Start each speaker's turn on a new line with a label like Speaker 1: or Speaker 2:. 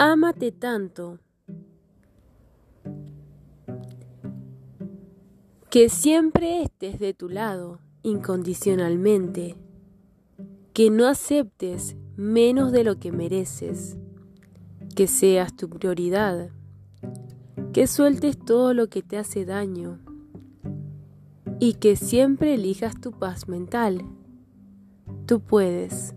Speaker 1: Ámate tanto que siempre estés de tu lado incondicionalmente, que no aceptes menos de lo que mereces, que seas tu prioridad, que sueltes todo lo que te hace daño y que siempre elijas tu paz mental. Tú puedes.